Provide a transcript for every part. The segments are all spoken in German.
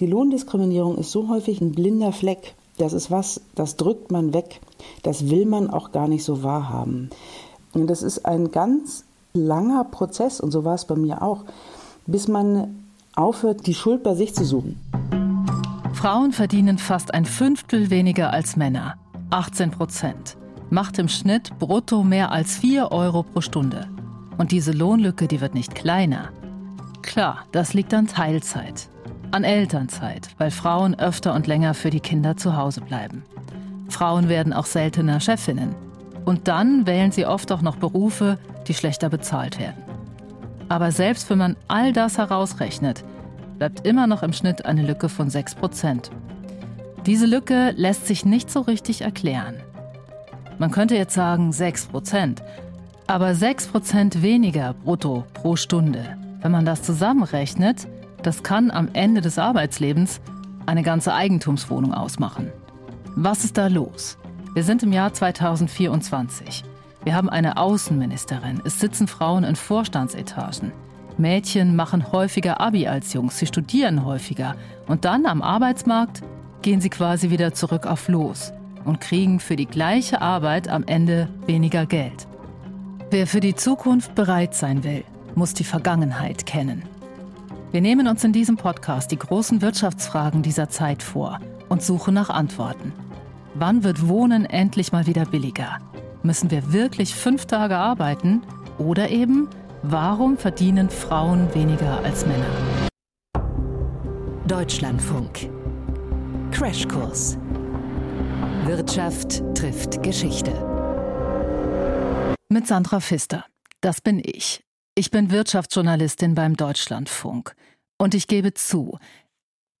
Die Lohndiskriminierung ist so häufig ein blinder Fleck. Das ist was, das drückt man weg. Das will man auch gar nicht so wahrhaben. Und das ist ein ganz langer Prozess, und so war es bei mir auch, bis man aufhört, die Schuld bei sich zu suchen. Frauen verdienen fast ein Fünftel weniger als Männer. 18 Prozent. Macht im Schnitt brutto mehr als 4 Euro pro Stunde. Und diese Lohnlücke, die wird nicht kleiner. Klar, das liegt an Teilzeit. An Elternzeit, weil Frauen öfter und länger für die Kinder zu Hause bleiben. Frauen werden auch seltener Chefinnen. Und dann wählen sie oft auch noch Berufe, die schlechter bezahlt werden. Aber selbst wenn man all das herausrechnet, bleibt immer noch im Schnitt eine Lücke von 6 Prozent. Diese Lücke lässt sich nicht so richtig erklären. Man könnte jetzt sagen 6 Prozent, aber 6 Prozent weniger brutto pro Stunde. Wenn man das zusammenrechnet, das kann am Ende des Arbeitslebens eine ganze Eigentumswohnung ausmachen. Was ist da los? Wir sind im Jahr 2024. Wir haben eine Außenministerin. Es sitzen Frauen in Vorstandsetagen. Mädchen machen häufiger Abi als Jungs. Sie studieren häufiger. Und dann am Arbeitsmarkt gehen sie quasi wieder zurück auf Los und kriegen für die gleiche Arbeit am Ende weniger Geld. Wer für die Zukunft bereit sein will, muss die Vergangenheit kennen. Wir nehmen uns in diesem Podcast die großen Wirtschaftsfragen dieser Zeit vor und suchen nach Antworten. Wann wird Wohnen endlich mal wieder billiger? Müssen wir wirklich fünf Tage arbeiten? Oder eben, warum verdienen Frauen weniger als Männer? Deutschlandfunk. Crashkurs. Wirtschaft trifft Geschichte. Mit Sandra Pfister. Das bin ich. Ich bin Wirtschaftsjournalistin beim Deutschlandfunk. Und ich gebe zu,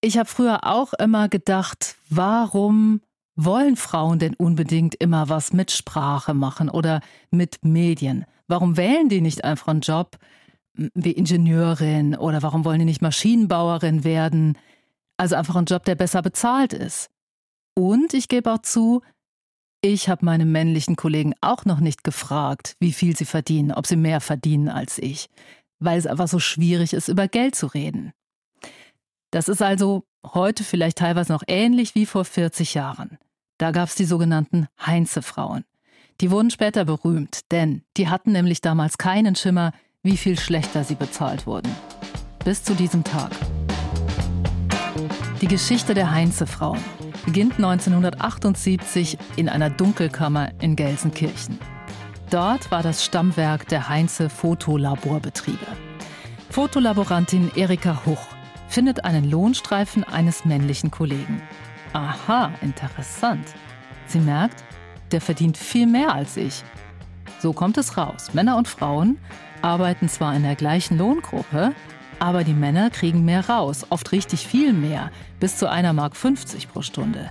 ich habe früher auch immer gedacht, warum wollen Frauen denn unbedingt immer was mit Sprache machen oder mit Medien? Warum wählen die nicht einfach einen Job wie Ingenieurin oder warum wollen die nicht Maschinenbauerin werden? Also einfach einen Job, der besser bezahlt ist. Und ich gebe auch zu, ich habe meine männlichen Kollegen auch noch nicht gefragt, wie viel sie verdienen, ob sie mehr verdienen als ich, weil es einfach so schwierig ist, über Geld zu reden. Das ist also heute vielleicht teilweise noch ähnlich wie vor 40 Jahren. Da gab es die sogenannten Heinze-Frauen. Die wurden später berühmt, denn die hatten nämlich damals keinen Schimmer, wie viel schlechter sie bezahlt wurden. Bis zu diesem Tag. Die Geschichte der Heinze-Frauen beginnt 1978 in einer Dunkelkammer in Gelsenkirchen. Dort war das Stammwerk der Heinze Fotolaborbetriebe. Fotolaborantin Erika Huch findet einen Lohnstreifen eines männlichen Kollegen. Aha, interessant. Sie merkt, der verdient viel mehr als ich. So kommt es raus. Männer und Frauen arbeiten zwar in der gleichen Lohngruppe, aber die Männer kriegen mehr raus, oft richtig viel mehr, bis zu einer Mark 50 pro Stunde.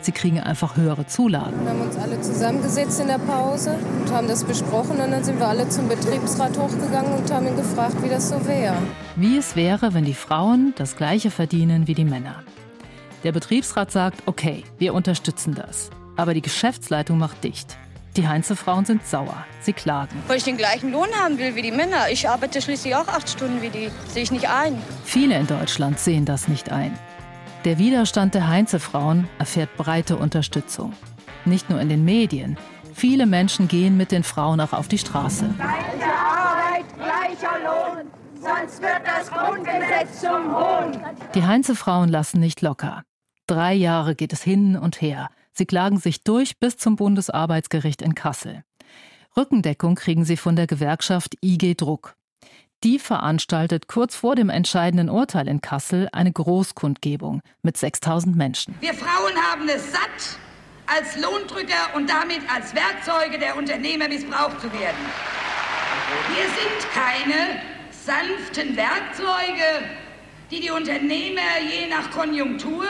Sie kriegen einfach höhere Zulagen. Wir haben uns alle zusammengesetzt in der Pause und haben das besprochen und dann sind wir alle zum Betriebsrat hochgegangen und haben ihn gefragt, wie das so wäre. Wie es wäre, wenn die Frauen das gleiche verdienen wie die Männer. Der Betriebsrat sagt, okay, wir unterstützen das. Aber die Geschäftsleitung macht dicht. Die Heinze-Frauen sind sauer. Sie klagen. Weil ich den gleichen Lohn haben will wie die Männer. Ich arbeite schließlich auch acht Stunden wie die. Sehe ich nicht ein. Viele in Deutschland sehen das nicht ein. Der Widerstand der Heinze-Frauen erfährt breite Unterstützung. Nicht nur in den Medien. Viele Menschen gehen mit den Frauen auch auf die Straße. Gleiche Arbeit, gleicher Lohn, sonst wird das Grundgesetz zum Hohn. Die Heinze-Frauen lassen nicht locker. Drei Jahre geht es hin und her. Sie klagen sich durch bis zum Bundesarbeitsgericht in Kassel. Rückendeckung kriegen sie von der Gewerkschaft IG Druck. Die veranstaltet kurz vor dem entscheidenden Urteil in Kassel eine Großkundgebung mit 6000 Menschen. Wir Frauen haben es satt, als Lohndrücker und damit als Werkzeuge der Unternehmer missbraucht zu werden. Wir sind keine sanften Werkzeuge, die die Unternehmer je nach Konjunktur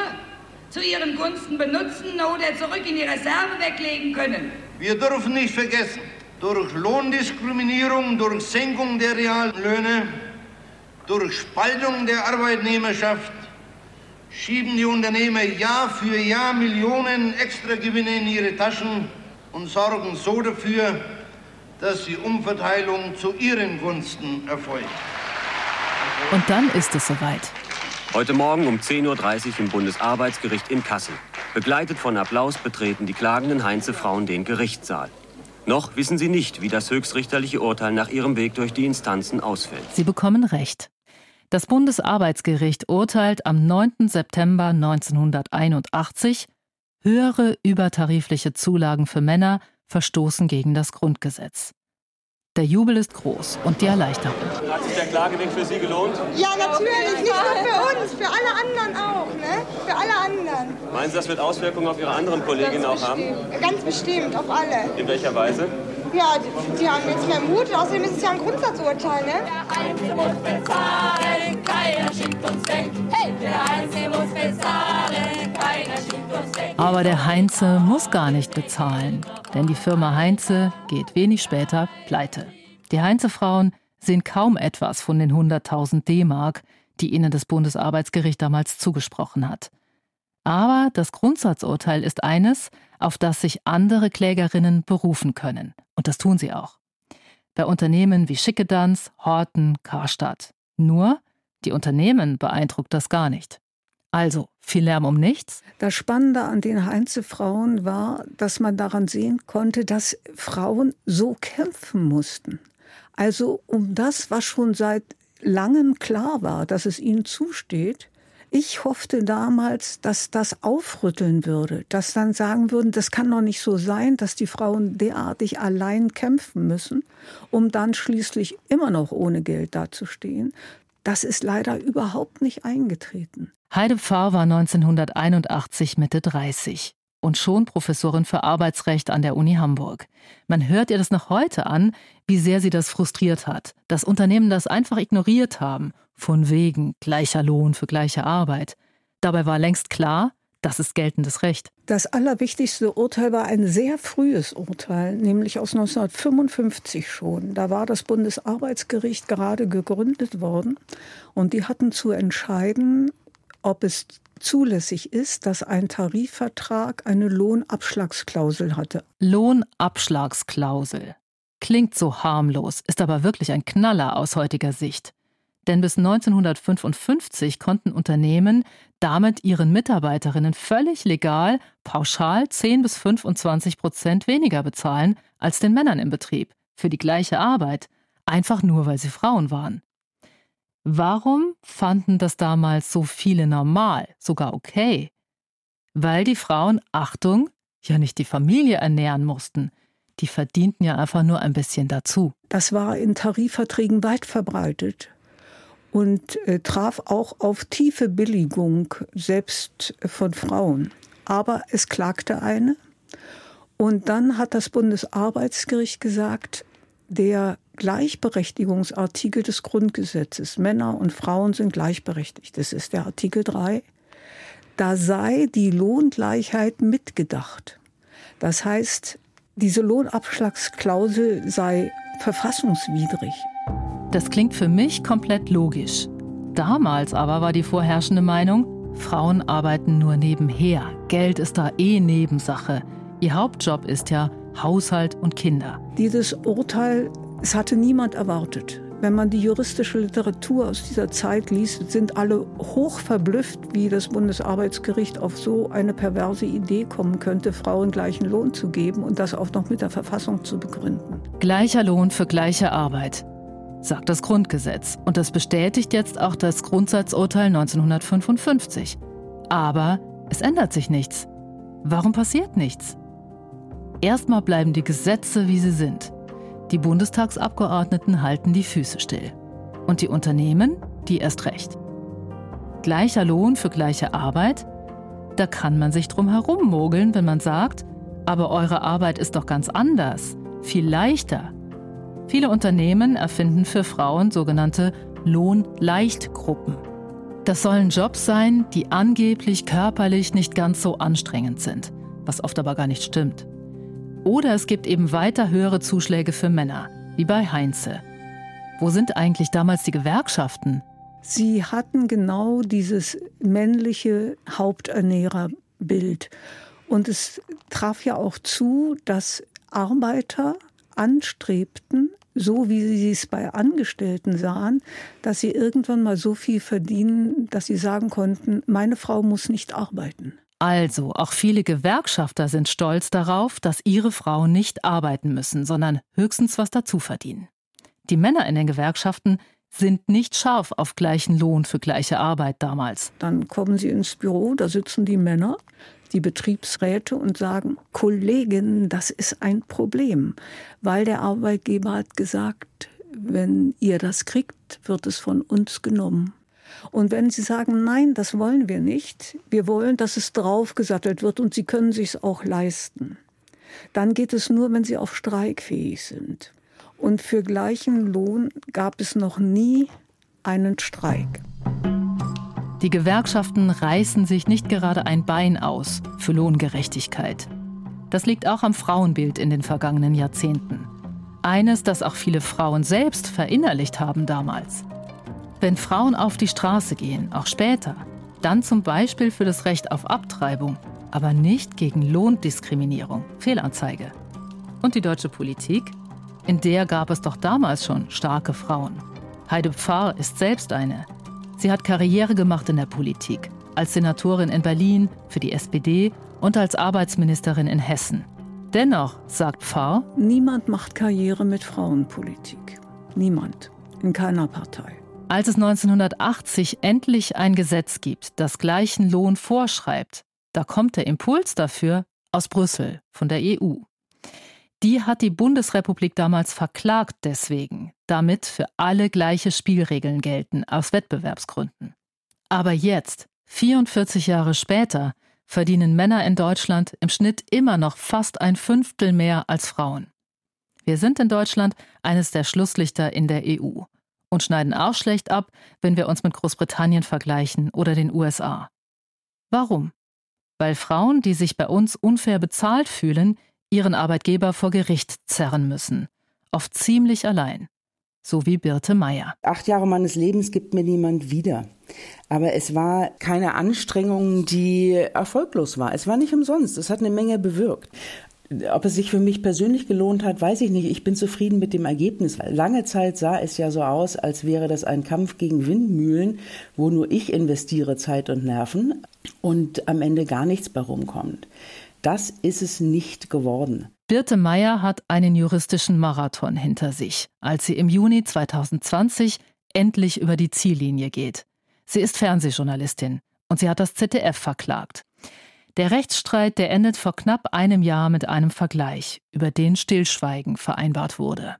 zu ihren Gunsten benutzen oder zurück in die Reserve weglegen können. Wir dürfen nicht vergessen, durch Lohndiskriminierung, durch Senkung der realen Löhne, durch Spaltung der Arbeitnehmerschaft schieben die Unternehmer Jahr für Jahr Millionen Extragewinne in ihre Taschen und sorgen so dafür, dass die Umverteilung zu ihren Gunsten erfolgt. Und dann ist es soweit. Heute Morgen um 10.30 Uhr im Bundesarbeitsgericht in Kassel. Begleitet von Applaus betreten die klagenden Heinze-Frauen den Gerichtssaal. Noch wissen sie nicht, wie das höchstrichterliche Urteil nach ihrem Weg durch die Instanzen ausfällt. Sie bekommen Recht. Das Bundesarbeitsgericht urteilt am 9. September 1981, höhere übertarifliche Zulagen für Männer verstoßen gegen das Grundgesetz. Der Jubel ist groß und die Erleichterung. Hat sich der Klageweg für Sie gelohnt? Ja, natürlich. Nicht nur für uns, für alle anderen auch. Ne? Für alle anderen. Meinen Sie, das wird Auswirkungen auf Ihre anderen Kolleginnen auch haben? Ganz bestimmt, auf alle. In welcher Weise? Ja, die, die haben jetzt mehr Mut. Außerdem ist es ja ein Grundsatzurteil. Ne? Der Einzelne muss bezahlen, keiner schickt uns weg. Hey, der Einzelne muss bezahlen, keiner schickt uns weg. Aber der Heinze muss gar nicht bezahlen. Denn die Firma Heinze geht wenig später pleite. Die Heinze-Frauen sehen kaum etwas von den 100.000 D-Mark, die ihnen das Bundesarbeitsgericht damals zugesprochen hat. Aber das Grundsatzurteil ist eines, auf das sich andere Klägerinnen berufen können. Und das tun sie auch. Bei Unternehmen wie Schickedanz, Horten, Karstadt. Nur, die Unternehmen beeindruckt das gar nicht. Also, viel Lärm um nichts? Das Spannende an den Heinze-Frauen war, dass man daran sehen konnte, dass Frauen so kämpfen mussten. Also um das, was schon seit langem klar war, dass es ihnen zusteht. Ich hoffte damals, dass das aufrütteln würde, dass dann sagen würden, das kann doch nicht so sein, dass die Frauen derartig allein kämpfen müssen, um dann schließlich immer noch ohne Geld dazustehen. Das ist leider überhaupt nicht eingetreten. Heide Pfarr war 1981 Mitte 30 und schon Professorin für Arbeitsrecht an der Uni Hamburg. Man hört ihr das noch heute an, wie sehr sie das frustriert hat, dass Unternehmen das einfach ignoriert haben, von wegen gleicher Lohn für gleiche Arbeit. Dabei war längst klar, das ist geltendes Recht. Das allerwichtigste Urteil war ein sehr frühes Urteil, nämlich aus 1955 schon. Da war das Bundesarbeitsgericht gerade gegründet worden und die hatten zu entscheiden, ob es zulässig ist, dass ein Tarifvertrag eine Lohnabschlagsklausel hatte. Lohnabschlagsklausel. Klingt so harmlos, ist aber wirklich ein Knaller aus heutiger Sicht. Denn bis 1955 konnten Unternehmen damit ihren Mitarbeiterinnen völlig legal pauschal 10 bis 25 Prozent weniger bezahlen als den Männern im Betrieb für die gleiche Arbeit, einfach nur weil sie Frauen waren. Warum fanden das damals so viele normal, sogar okay? Weil die Frauen, Achtung, ja nicht die Familie ernähren mussten. Die verdienten ja einfach nur ein bisschen dazu. Das war in Tarifverträgen weit verbreitet und äh, traf auch auf tiefe Billigung, selbst von Frauen. Aber es klagte eine. Und dann hat das Bundesarbeitsgericht gesagt, der Gleichberechtigungsartikel des Grundgesetzes. Männer und Frauen sind gleichberechtigt. Das ist der Artikel 3. Da sei die Lohngleichheit mitgedacht. Das heißt, diese Lohnabschlagsklausel sei verfassungswidrig. Das klingt für mich komplett logisch. Damals aber war die vorherrschende Meinung, Frauen arbeiten nur nebenher. Geld ist da eh Nebensache. Ihr Hauptjob ist ja Haushalt und Kinder. Dieses Urteil es hatte niemand erwartet. Wenn man die juristische Literatur aus dieser Zeit liest, sind alle hoch verblüfft, wie das Bundesarbeitsgericht auf so eine perverse Idee kommen könnte, Frauen gleichen Lohn zu geben und das auch noch mit der Verfassung zu begründen. Gleicher Lohn für gleiche Arbeit, sagt das Grundgesetz. Und das bestätigt jetzt auch das Grundsatzurteil 1955. Aber es ändert sich nichts. Warum passiert nichts? Erstmal bleiben die Gesetze, wie sie sind. Die Bundestagsabgeordneten halten die Füße still. Und die Unternehmen, die erst recht. Gleicher Lohn für gleiche Arbeit? Da kann man sich drum herummogeln, wenn man sagt, aber eure Arbeit ist doch ganz anders, viel leichter. Viele Unternehmen erfinden für Frauen sogenannte Lohnleichtgruppen. Das sollen Jobs sein, die angeblich körperlich nicht ganz so anstrengend sind, was oft aber gar nicht stimmt. Oder es gibt eben weiter höhere Zuschläge für Männer, wie bei Heinze. Wo sind eigentlich damals die Gewerkschaften? Sie hatten genau dieses männliche Haupternährerbild. Und es traf ja auch zu, dass Arbeiter anstrebten, so wie sie es bei Angestellten sahen, dass sie irgendwann mal so viel verdienen, dass sie sagen konnten, meine Frau muss nicht arbeiten. Also, auch viele Gewerkschafter sind stolz darauf, dass ihre Frauen nicht arbeiten müssen, sondern höchstens was dazu verdienen. Die Männer in den Gewerkschaften sind nicht scharf auf gleichen Lohn für gleiche Arbeit damals. Dann kommen sie ins Büro, da sitzen die Männer, die Betriebsräte und sagen, Kolleginnen, das ist ein Problem, weil der Arbeitgeber hat gesagt, wenn ihr das kriegt, wird es von uns genommen. Und wenn Sie sagen, nein, das wollen wir nicht, wir wollen, dass es draufgesattelt wird und Sie können sich auch leisten, dann geht es nur, wenn Sie auch streikfähig sind. Und für gleichen Lohn gab es noch nie einen Streik. Die Gewerkschaften reißen sich nicht gerade ein Bein aus für Lohngerechtigkeit. Das liegt auch am Frauenbild in den vergangenen Jahrzehnten. Eines, das auch viele Frauen selbst verinnerlicht haben damals. Wenn Frauen auf die Straße gehen, auch später, dann zum Beispiel für das Recht auf Abtreibung, aber nicht gegen Lohndiskriminierung, Fehlanzeige. Und die deutsche Politik? In der gab es doch damals schon starke Frauen. Heide Pfarr ist selbst eine. Sie hat Karriere gemacht in der Politik, als Senatorin in Berlin für die SPD und als Arbeitsministerin in Hessen. Dennoch, sagt Pfarr, niemand macht Karriere mit Frauenpolitik. Niemand. In keiner Partei. Als es 1980 endlich ein Gesetz gibt, das gleichen Lohn vorschreibt, da kommt der Impuls dafür aus Brüssel, von der EU. Die hat die Bundesrepublik damals verklagt deswegen, damit für alle gleiche Spielregeln gelten, aus Wettbewerbsgründen. Aber jetzt, 44 Jahre später, verdienen Männer in Deutschland im Schnitt immer noch fast ein Fünftel mehr als Frauen. Wir sind in Deutschland eines der Schlusslichter in der EU und schneiden auch schlecht ab, wenn wir uns mit Großbritannien vergleichen oder den USA. Warum? Weil Frauen, die sich bei uns unfair bezahlt fühlen, ihren Arbeitgeber vor Gericht zerren müssen. Oft ziemlich allein. So wie Birte Meier. Acht Jahre meines Lebens gibt mir niemand wieder. Aber es war keine Anstrengung, die erfolglos war. Es war nicht umsonst. Es hat eine Menge bewirkt. Ob es sich für mich persönlich gelohnt hat, weiß ich nicht. Ich bin zufrieden mit dem Ergebnis. Lange Zeit sah es ja so aus, als wäre das ein Kampf gegen Windmühlen, wo nur ich investiere Zeit und Nerven und am Ende gar nichts bei rumkommt. Das ist es nicht geworden. Birte Meyer hat einen juristischen Marathon hinter sich, als sie im Juni 2020 endlich über die Ziellinie geht. Sie ist Fernsehjournalistin und sie hat das ZDF verklagt. Der Rechtsstreit, der endet vor knapp einem Jahr mit einem Vergleich, über den Stillschweigen vereinbart wurde.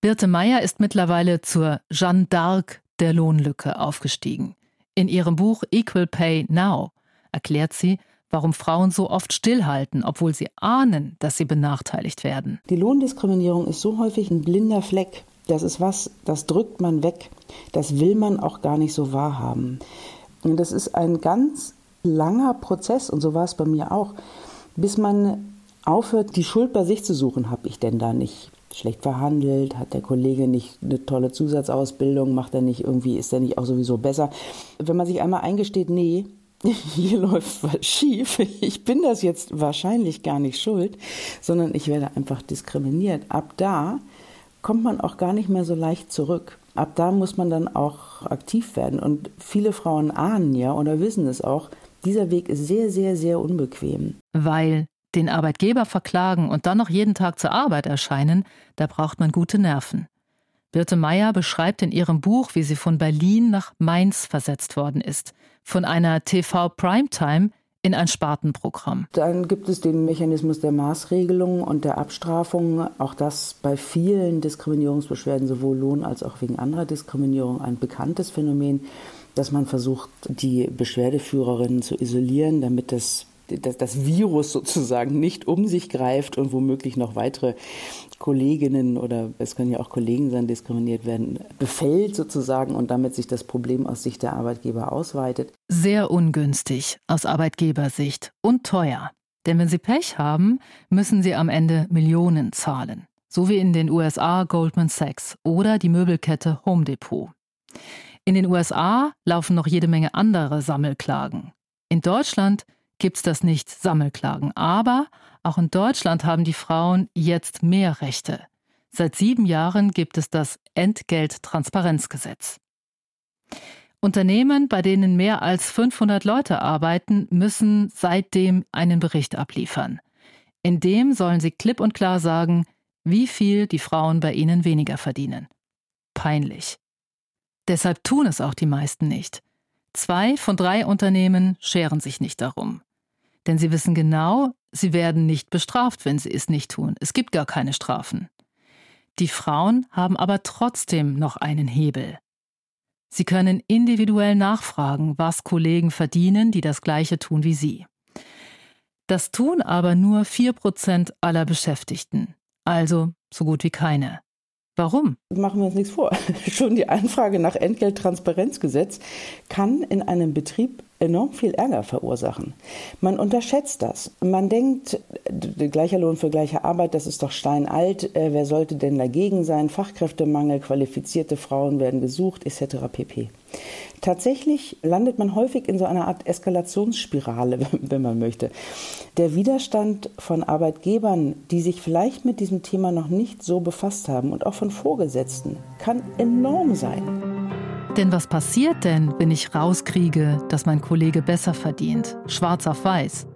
Birte Meyer ist mittlerweile zur Jeanne d'Arc der Lohnlücke aufgestiegen. In ihrem Buch Equal Pay Now erklärt sie, warum Frauen so oft stillhalten, obwohl sie ahnen, dass sie benachteiligt werden. Die Lohndiskriminierung ist so häufig ein blinder Fleck. Das ist was, das drückt man weg. Das will man auch gar nicht so wahrhaben. Und das ist ein ganz langer Prozess, und so war es bei mir auch, bis man aufhört, die Schuld bei sich zu suchen. Habe ich denn da nicht schlecht verhandelt? Hat der Kollege nicht eine tolle Zusatzausbildung? Macht er nicht irgendwie, ist er nicht auch sowieso besser? Wenn man sich einmal eingesteht, nee, hier läuft was schief, ich bin das jetzt wahrscheinlich gar nicht schuld, sondern ich werde einfach diskriminiert. Ab da kommt man auch gar nicht mehr so leicht zurück. Ab da muss man dann auch aktiv werden. Und viele Frauen ahnen ja oder wissen es auch, dieser Weg ist sehr, sehr, sehr unbequem. Weil den Arbeitgeber verklagen und dann noch jeden Tag zur Arbeit erscheinen, da braucht man gute Nerven. Birte Meyer beschreibt in ihrem Buch, wie sie von Berlin nach Mainz versetzt worden ist von einer TV-Primetime in ein Spartenprogramm. Dann gibt es den Mechanismus der Maßregelung und der Abstrafung. Auch das bei vielen Diskriminierungsbeschwerden, sowohl Lohn als auch wegen anderer Diskriminierung, ein bekanntes Phänomen, dass man versucht, die Beschwerdeführerinnen zu isolieren, damit das das, das Virus sozusagen nicht um sich greift und womöglich noch weitere Kolleginnen oder es können ja auch Kollegen sein, diskriminiert werden, befällt sozusagen und damit sich das Problem aus Sicht der Arbeitgeber ausweitet. Sehr ungünstig aus Arbeitgebersicht und teuer. Denn wenn sie Pech haben, müssen sie am Ende Millionen zahlen. So wie in den USA Goldman Sachs oder die Möbelkette Home Depot. In den USA laufen noch jede Menge andere Sammelklagen. In Deutschland gibt es das nicht, Sammelklagen. Aber auch in Deutschland haben die Frauen jetzt mehr Rechte. Seit sieben Jahren gibt es das Entgelttransparenzgesetz. Unternehmen, bei denen mehr als 500 Leute arbeiten, müssen seitdem einen Bericht abliefern. In dem sollen sie klipp und klar sagen, wie viel die Frauen bei ihnen weniger verdienen. Peinlich. Deshalb tun es auch die meisten nicht. Zwei von drei Unternehmen scheren sich nicht darum. Denn sie wissen genau, sie werden nicht bestraft, wenn sie es nicht tun. Es gibt gar keine Strafen. Die Frauen haben aber trotzdem noch einen Hebel. Sie können individuell nachfragen, was Kollegen verdienen, die das gleiche tun wie sie. Das tun aber nur 4% aller Beschäftigten, also so gut wie keine. Warum? Machen wir uns nichts vor. Schon die Anfrage nach Entgelttransparenzgesetz kann in einem Betrieb enorm viel Ärger verursachen. Man unterschätzt das. Man denkt, gleicher Lohn für gleiche Arbeit, das ist doch steinalt. Äh, wer sollte denn dagegen sein? Fachkräftemangel, qualifizierte Frauen werden gesucht, etc. pp. Tatsächlich landet man häufig in so einer Art Eskalationsspirale, wenn man möchte. Der Widerstand von Arbeitgebern, die sich vielleicht mit diesem Thema noch nicht so befasst haben und auch von Vorgesetzten, kann enorm sein. Denn was passiert denn, wenn ich rauskriege, dass mein Kollege besser verdient, schwarz auf weiß?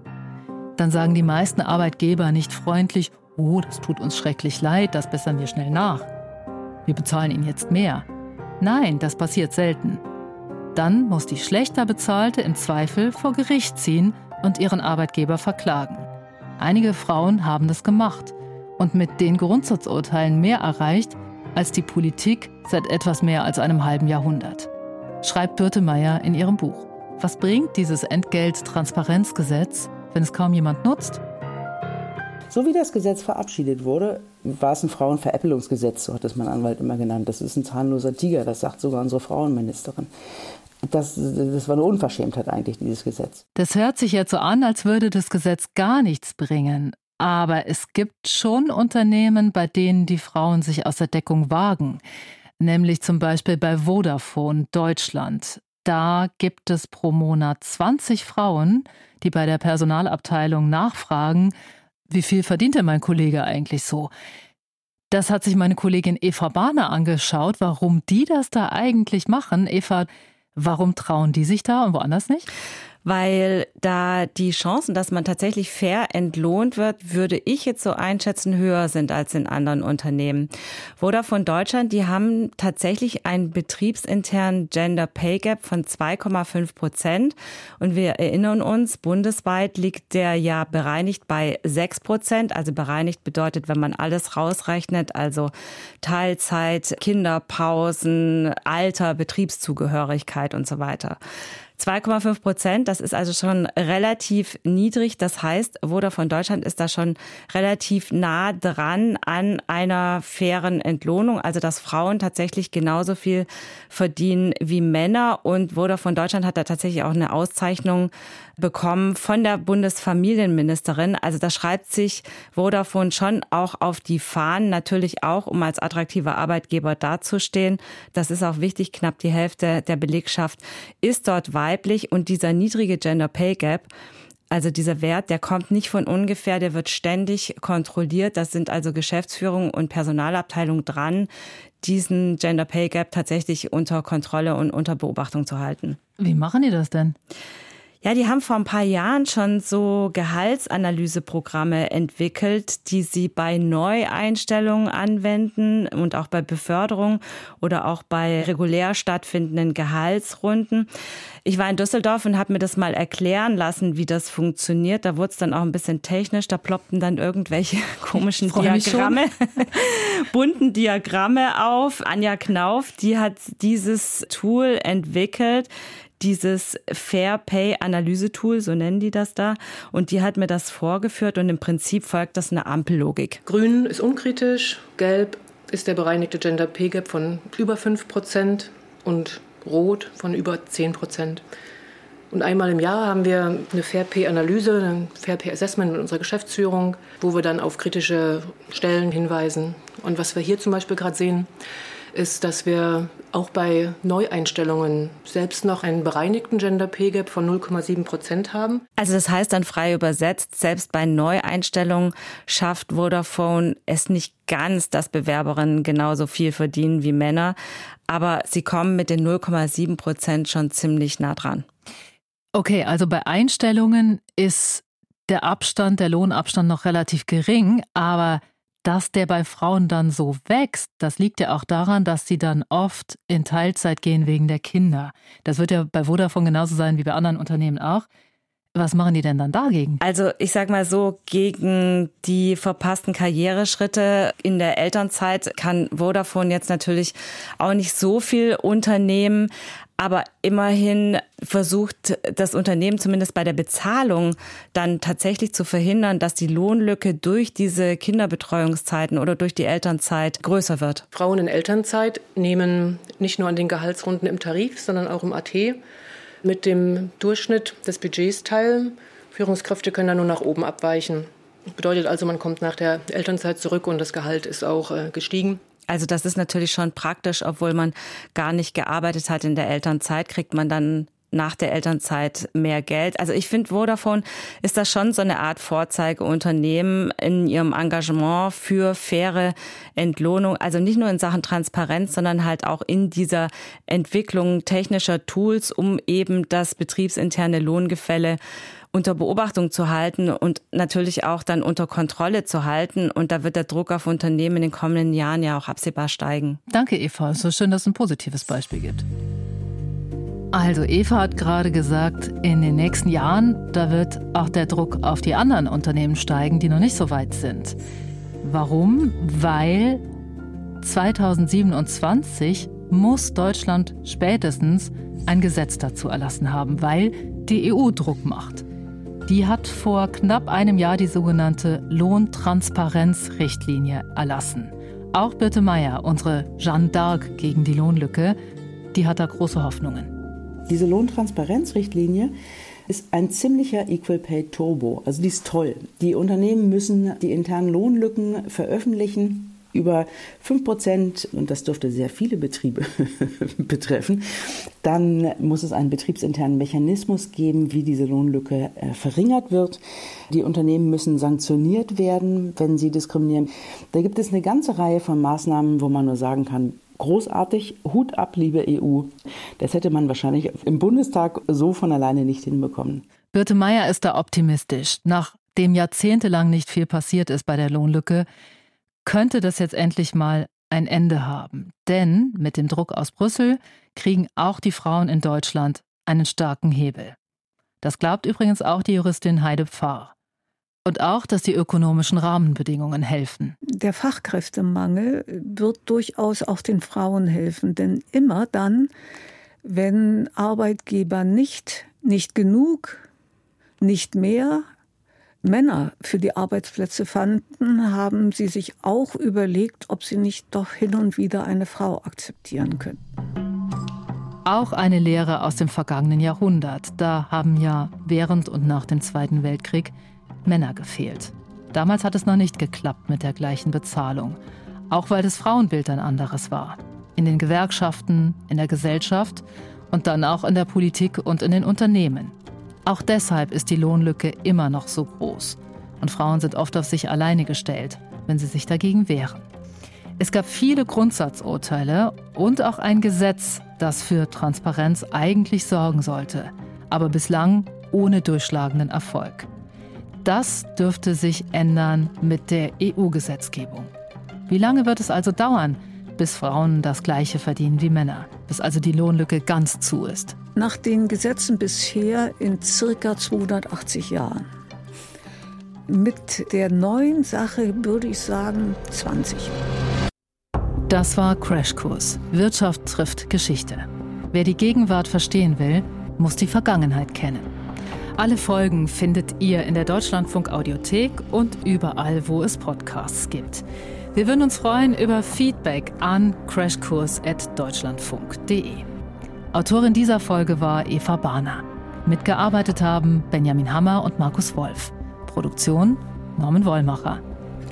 Dann sagen die meisten Arbeitgeber nicht freundlich, oh, das tut uns schrecklich leid, das bessern wir schnell nach. Wir bezahlen ihn jetzt mehr. Nein, das passiert selten. Dann muss die schlechter bezahlte im Zweifel vor Gericht ziehen und ihren Arbeitgeber verklagen. Einige Frauen haben das gemacht und mit den Grundsatzurteilen mehr erreicht, als die Politik seit etwas mehr als einem halben Jahrhundert. Schreibt Birte Meyer in ihrem Buch. Was bringt dieses Entgelttransparenzgesetz, wenn es kaum jemand nutzt? So wie das Gesetz verabschiedet wurde, war es ein Frauenveräppelungsgesetz, so hat es mein Anwalt immer genannt. Das ist ein zahnloser Tiger, das sagt sogar unsere Frauenministerin. Das, das war eine Unverschämtheit eigentlich, dieses Gesetz. Das hört sich jetzt so an, als würde das Gesetz gar nichts bringen. Aber es gibt schon Unternehmen, bei denen die Frauen sich aus der Deckung wagen. Nämlich zum Beispiel bei Vodafone Deutschland. Da gibt es pro Monat 20 Frauen, die bei der Personalabteilung nachfragen, wie viel verdient denn mein Kollege eigentlich so? Das hat sich meine Kollegin Eva Bahner angeschaut, warum die das da eigentlich machen. Eva, warum trauen die sich da und woanders nicht? Weil da die Chancen, dass man tatsächlich fair entlohnt wird, würde ich jetzt so einschätzen, höher sind als in anderen Unternehmen. Vodafone Deutschland, die haben tatsächlich einen betriebsinternen Gender Pay Gap von 2,5 Prozent. Und wir erinnern uns, bundesweit liegt der ja bereinigt bei 6 Prozent. Also bereinigt bedeutet, wenn man alles rausrechnet, also Teilzeit, Kinderpausen, Alter, Betriebszugehörigkeit und so weiter. 2,5 Prozent, das ist also schon relativ niedrig. Das heißt, Vodafone Deutschland ist da schon relativ nah dran an einer fairen Entlohnung, also dass Frauen tatsächlich genauso viel verdienen wie Männer. Und Vodafone Deutschland hat da tatsächlich auch eine Auszeichnung bekommen von der Bundesfamilienministerin. Also da schreibt sich Vodafone schon auch auf die Fahnen, natürlich auch, um als attraktiver Arbeitgeber dazustehen. Das ist auch wichtig. Knapp die Hälfte der Belegschaft ist dort weiblich und dieser niedrige Gender Pay Gap, also dieser Wert, der kommt nicht von ungefähr, der wird ständig kontrolliert. Das sind also Geschäftsführung und Personalabteilung dran, diesen Gender Pay Gap tatsächlich unter Kontrolle und unter Beobachtung zu halten. Wie machen die das denn? Ja, die haben vor ein paar Jahren schon so Gehaltsanalyseprogramme entwickelt, die sie bei Neueinstellungen anwenden und auch bei Beförderung oder auch bei regulär stattfindenden Gehaltsrunden. Ich war in Düsseldorf und habe mir das mal erklären lassen, wie das funktioniert. Da wurde es dann auch ein bisschen technisch. Da ploppten dann irgendwelche komischen Diagramme, bunten Diagramme auf. Anja Knauf, die hat dieses Tool entwickelt dieses Fair Pay Analyse Tool, so nennen die das da. Und die hat mir das vorgeführt und im Prinzip folgt das eine Ampellogik. Grün ist unkritisch, gelb ist der bereinigte Gender Pay Gap von über 5 Prozent und rot von über 10 Prozent. Und einmal im Jahr haben wir eine Fair Pay Analyse, ein Fair Pay Assessment mit unserer Geschäftsführung, wo wir dann auf kritische Stellen hinweisen. Und was wir hier zum Beispiel gerade sehen, ist, dass wir auch bei Neueinstellungen selbst noch einen bereinigten Gender Pay Gap von 0,7 Prozent haben. Also das heißt dann frei übersetzt, selbst bei Neueinstellungen schafft Vodafone es nicht ganz, dass Bewerberinnen genauso viel verdienen wie Männer, aber sie kommen mit den 0,7 Prozent schon ziemlich nah dran. Okay, also bei Einstellungen ist der Abstand, der Lohnabstand noch relativ gering, aber dass der bei Frauen dann so wächst, das liegt ja auch daran, dass sie dann oft in Teilzeit gehen wegen der Kinder. Das wird ja bei Vodafone genauso sein wie bei anderen Unternehmen auch. Was machen die denn dann dagegen? Also ich sag mal so, gegen die verpassten Karriereschritte in der Elternzeit kann Vodafone jetzt natürlich auch nicht so viel unternehmen. Aber immerhin versucht das Unternehmen zumindest bei der Bezahlung dann tatsächlich zu verhindern, dass die Lohnlücke durch diese Kinderbetreuungszeiten oder durch die Elternzeit größer wird. Frauen in Elternzeit nehmen nicht nur an den Gehaltsrunden im Tarif, sondern auch im AT mit dem Durchschnitt des Budgets teil. Führungskräfte können da nur nach oben abweichen. Bedeutet also, man kommt nach der Elternzeit zurück und das Gehalt ist auch äh, gestiegen. Also das ist natürlich schon praktisch, obwohl man gar nicht gearbeitet hat in der Elternzeit, kriegt man dann nach der Elternzeit mehr Geld. Also ich finde, Vodafone ist das schon so eine Art Vorzeigeunternehmen in ihrem Engagement für faire Entlohnung. Also nicht nur in Sachen Transparenz, sondern halt auch in dieser Entwicklung technischer Tools, um eben das betriebsinterne Lohngefälle unter Beobachtung zu halten und natürlich auch dann unter Kontrolle zu halten. Und da wird der Druck auf Unternehmen in den kommenden Jahren ja auch absehbar steigen. Danke, Eva. So schön, dass es ein positives Beispiel gibt. Also Eva hat gerade gesagt, in den nächsten Jahren, da wird auch der Druck auf die anderen Unternehmen steigen, die noch nicht so weit sind. Warum? Weil 2027 muss Deutschland spätestens ein Gesetz dazu erlassen haben, weil die EU Druck macht. Die hat vor knapp einem Jahr die sogenannte Lohntransparenzrichtlinie erlassen. Auch Birte Meyer, unsere Jeanne d'Arc gegen die Lohnlücke, die hat da große Hoffnungen. Diese Lohntransparenzrichtlinie ist ein ziemlicher Equal Pay Turbo. Also die ist toll. Die Unternehmen müssen die internen Lohnlücken veröffentlichen über 5 Prozent, und das dürfte sehr viele Betriebe betreffen, dann muss es einen betriebsinternen Mechanismus geben, wie diese Lohnlücke äh, verringert wird. Die Unternehmen müssen sanktioniert werden, wenn sie diskriminieren. Da gibt es eine ganze Reihe von Maßnahmen, wo man nur sagen kann, großartig, Hut ab, liebe EU. Das hätte man wahrscheinlich im Bundestag so von alleine nicht hinbekommen. Birte Meyer ist da optimistisch. Nachdem jahrzehntelang nicht viel passiert ist bei der Lohnlücke, könnte das jetzt endlich mal ein Ende haben. Denn mit dem Druck aus Brüssel kriegen auch die Frauen in Deutschland einen starken Hebel. Das glaubt übrigens auch die Juristin Heide Pfarr. Und auch, dass die ökonomischen Rahmenbedingungen helfen. Der Fachkräftemangel wird durchaus auch den Frauen helfen, denn immer dann, wenn Arbeitgeber nicht, nicht genug, nicht mehr Männer für die Arbeitsplätze fanden, haben sie sich auch überlegt, ob sie nicht doch hin und wieder eine Frau akzeptieren können. Auch eine Lehre aus dem vergangenen Jahrhundert. Da haben ja während und nach dem Zweiten Weltkrieg Männer gefehlt. Damals hat es noch nicht geklappt mit der gleichen Bezahlung. Auch weil das Frauenbild ein anderes war. In den Gewerkschaften, in der Gesellschaft und dann auch in der Politik und in den Unternehmen. Auch deshalb ist die Lohnlücke immer noch so groß. Und Frauen sind oft auf sich alleine gestellt, wenn sie sich dagegen wehren. Es gab viele Grundsatzurteile und auch ein Gesetz, das für Transparenz eigentlich sorgen sollte, aber bislang ohne durchschlagenden Erfolg. Das dürfte sich ändern mit der EU-Gesetzgebung. Wie lange wird es also dauern, bis Frauen das gleiche verdienen wie Männer, bis also die Lohnlücke ganz zu ist? Nach den Gesetzen bisher in circa 280 Jahren. Mit der neuen Sache würde ich sagen 20. Das war Crashkurs. Wirtschaft trifft Geschichte. Wer die Gegenwart verstehen will, muss die Vergangenheit kennen. Alle Folgen findet ihr in der Deutschlandfunk Audiothek und überall, wo es Podcasts gibt. Wir würden uns freuen über Feedback an crashkurs.deutschlandfunk.de. Autorin dieser Folge war Eva Barner. Mitgearbeitet haben Benjamin Hammer und Markus Wolf. Produktion Norman Wollmacher.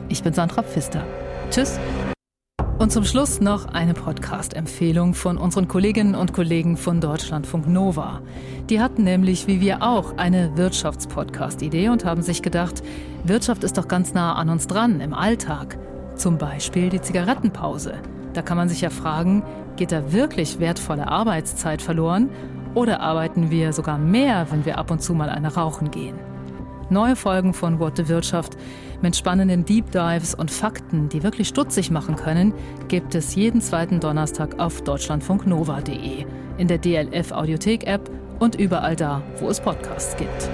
Ich bin Sandra Pfister. Tschüss. Und zum Schluss noch eine Podcast-Empfehlung von unseren Kolleginnen und Kollegen von Deutschlandfunk Nova. Die hatten nämlich, wie wir auch, eine Wirtschaftspodcast-Idee und haben sich gedacht, Wirtschaft ist doch ganz nah an uns dran im Alltag. Zum Beispiel die Zigarettenpause. Da kann man sich ja fragen, geht da wirklich wertvolle Arbeitszeit verloren oder arbeiten wir sogar mehr, wenn wir ab und zu mal eine rauchen gehen? Neue Folgen von What the Wirtschaft mit spannenden Deep Dives und Fakten, die wirklich stutzig machen können, gibt es jeden zweiten Donnerstag auf deutschlandfunknova.de, in der DLF Audiothek App und überall da, wo es Podcasts gibt.